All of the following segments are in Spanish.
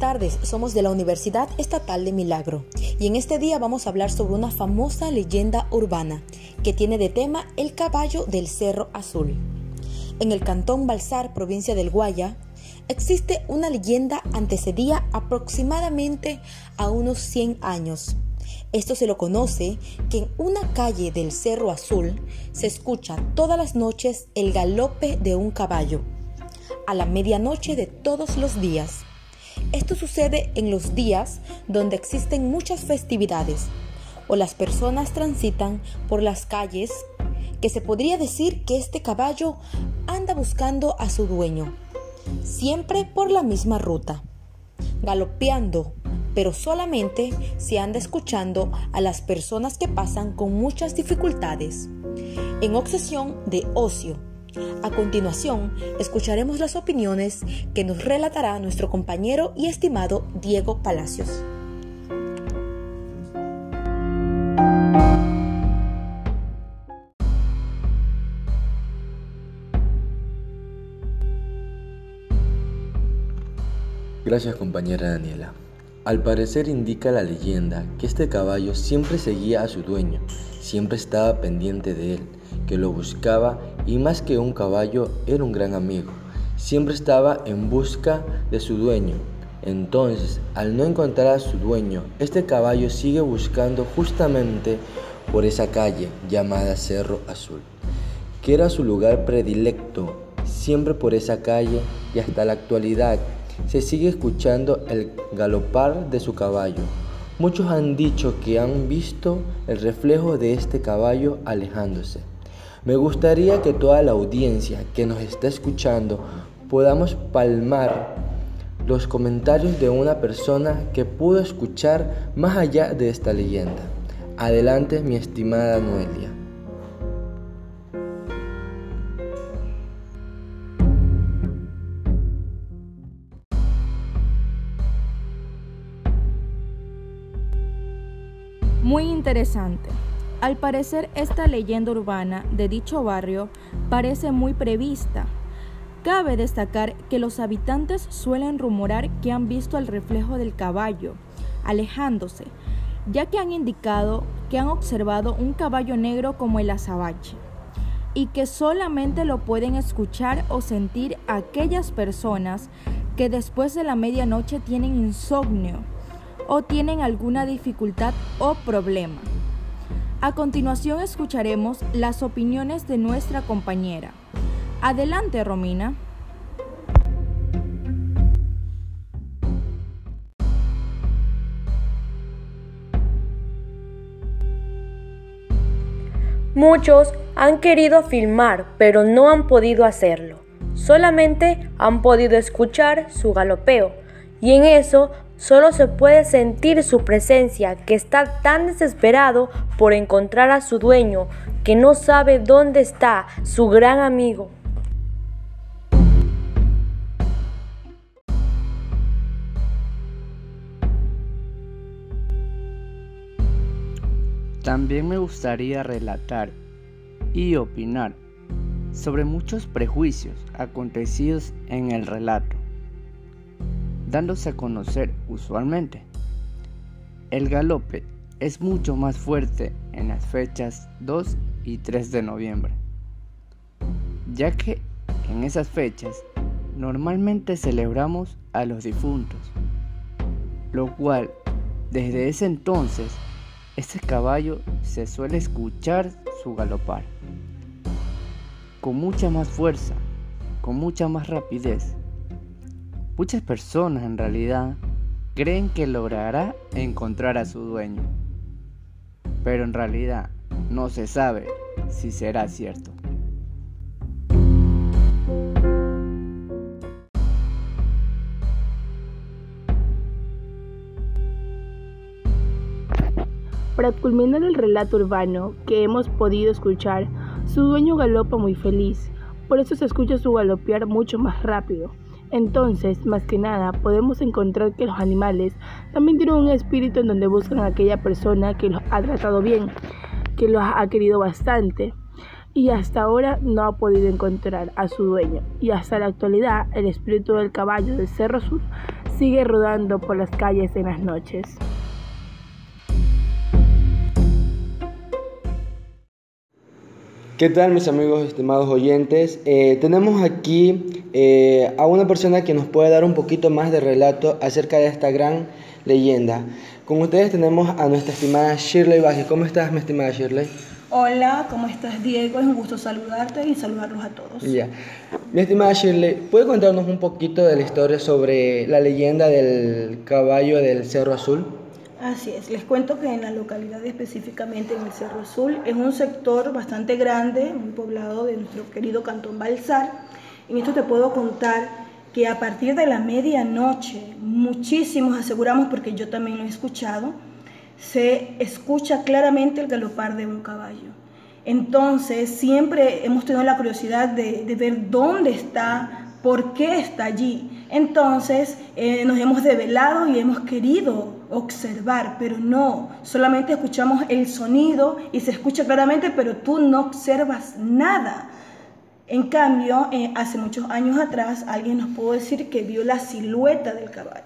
tardes, somos de la Universidad Estatal de Milagro y en este día vamos a hablar sobre una famosa leyenda urbana que tiene de tema el caballo del Cerro Azul. En el cantón Balsar, provincia del Guaya, existe una leyenda antecedida aproximadamente a unos 100 años. Esto se lo conoce que en una calle del Cerro Azul se escucha todas las noches el galope de un caballo a la medianoche de todos los días. Esto sucede en los días donde existen muchas festividades o las personas transitan por las calles que se podría decir que este caballo anda buscando a su dueño, siempre por la misma ruta, galopeando, pero solamente se anda escuchando a las personas que pasan con muchas dificultades, en obsesión de ocio a continuación, escucharemos las opiniones que nos relatará nuestro compañero y estimado Diego Palacios. Gracias compañera Daniela. Al parecer indica la leyenda que este caballo siempre seguía a su dueño, siempre estaba pendiente de él, que lo buscaba y más que un caballo era un gran amigo. Siempre estaba en busca de su dueño. Entonces, al no encontrar a su dueño, este caballo sigue buscando justamente por esa calle llamada Cerro Azul, que era su lugar predilecto. Siempre por esa calle y hasta la actualidad se sigue escuchando el galopar de su caballo. Muchos han dicho que han visto el reflejo de este caballo alejándose. Me gustaría que toda la audiencia que nos está escuchando podamos palmar los comentarios de una persona que pudo escuchar más allá de esta leyenda. Adelante, mi estimada Noelia. Muy interesante. Al parecer esta leyenda urbana de dicho barrio parece muy prevista. Cabe destacar que los habitantes suelen rumorar que han visto el reflejo del caballo alejándose, ya que han indicado que han observado un caballo negro como el azabache y que solamente lo pueden escuchar o sentir aquellas personas que después de la medianoche tienen insomnio o tienen alguna dificultad o problema. A continuación escucharemos las opiniones de nuestra compañera. Adelante, Romina. Muchos han querido filmar, pero no han podido hacerlo. Solamente han podido escuchar su galopeo y en eso solo se puede sentir su presencia que está tan desesperado por encontrar a su dueño que no sabe dónde está su gran amigo. También me gustaría relatar y opinar sobre muchos prejuicios acontecidos en el relato dándose a conocer usualmente. El galope es mucho más fuerte en las fechas 2 y 3 de noviembre, ya que en esas fechas normalmente celebramos a los difuntos, lo cual desde ese entonces este caballo se suele escuchar su galopar con mucha más fuerza, con mucha más rapidez Muchas personas en realidad creen que logrará encontrar a su dueño, pero en realidad no se sabe si será cierto. Para culminar el relato urbano que hemos podido escuchar, su dueño galopa muy feliz, por eso se escucha su galopear mucho más rápido. Entonces, más que nada, podemos encontrar que los animales también tienen un espíritu en donde buscan a aquella persona que los ha tratado bien, que los ha querido bastante y hasta ahora no ha podido encontrar a su dueño. Y hasta la actualidad, el espíritu del caballo del Cerro Sur sigue rodando por las calles en las noches. ¿Qué tal mis amigos estimados oyentes? Eh, tenemos aquí eh, a una persona que nos puede dar un poquito más de relato acerca de esta gran leyenda. Con ustedes tenemos a nuestra estimada Shirley Vázquez. ¿Cómo estás, mi estimada Shirley? Hola, ¿cómo estás Diego? Es un gusto saludarte y saludarlos a todos. Ya. Mi estimada Shirley, ¿puede contarnos un poquito de la historia sobre la leyenda del caballo del Cerro Azul? Así es, les cuento que en la localidad específicamente en el Cerro Azul es un sector bastante grande, muy poblado de nuestro querido Cantón Balsar. En esto te puedo contar que a partir de la medianoche, muchísimos aseguramos, porque yo también lo he escuchado, se escucha claramente el galopar de un caballo. Entonces siempre hemos tenido la curiosidad de, ver dónde está, por qué está allí. Entonces eh, nos hemos develado y hemos querido observar, pero no, solamente escuchamos el sonido y se escucha claramente, pero tú no observas nada. En cambio, eh, hace muchos años atrás alguien nos pudo decir que vio la silueta del caballo,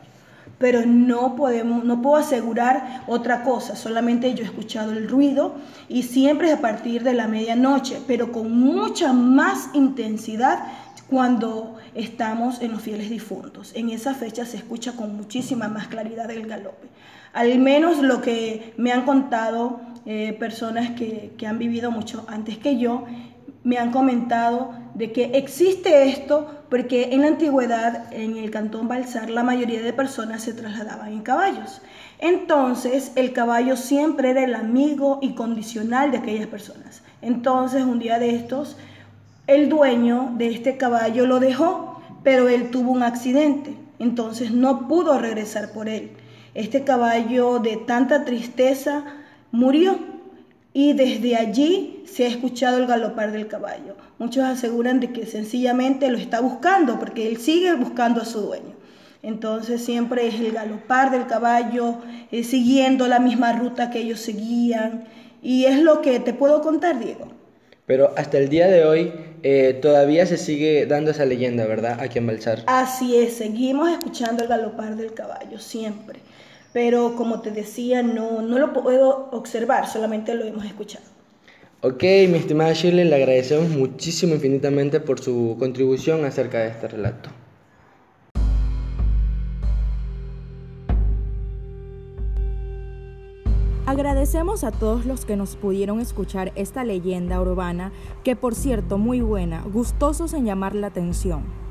pero no, podemos, no puedo asegurar otra cosa, solamente yo he escuchado el ruido y siempre es a partir de la medianoche, pero con mucha más intensidad cuando estamos en los fieles difuntos. En esa fecha se escucha con muchísima más claridad el galope. Al menos lo que me han contado eh, personas que, que han vivido mucho antes que yo, me han comentado de que existe esto porque en la antigüedad, en el cantón Balsar, la mayoría de personas se trasladaban en caballos. Entonces, el caballo siempre era el amigo incondicional de aquellas personas. Entonces, un día de estos, el dueño de este caballo lo dejó, pero él tuvo un accidente, entonces no pudo regresar por él. Este caballo de tanta tristeza murió y desde allí se ha escuchado el galopar del caballo. Muchos aseguran de que sencillamente lo está buscando porque él sigue buscando a su dueño. Entonces siempre es el galopar del caballo, eh, siguiendo la misma ruta que ellos seguían. Y es lo que te puedo contar, Diego. Pero hasta el día de hoy eh, todavía se sigue dando esa leyenda, ¿verdad? Aquí en Balsar. Así es, seguimos escuchando el galopar del caballo, siempre. Pero como te decía, no, no lo puedo observar, solamente lo hemos escuchado. Ok, mi estimada Shirley, le agradecemos muchísimo infinitamente por su contribución acerca de este relato. Agradecemos a todos los que nos pudieron escuchar esta leyenda urbana, que por cierto muy buena, gustosos en llamar la atención.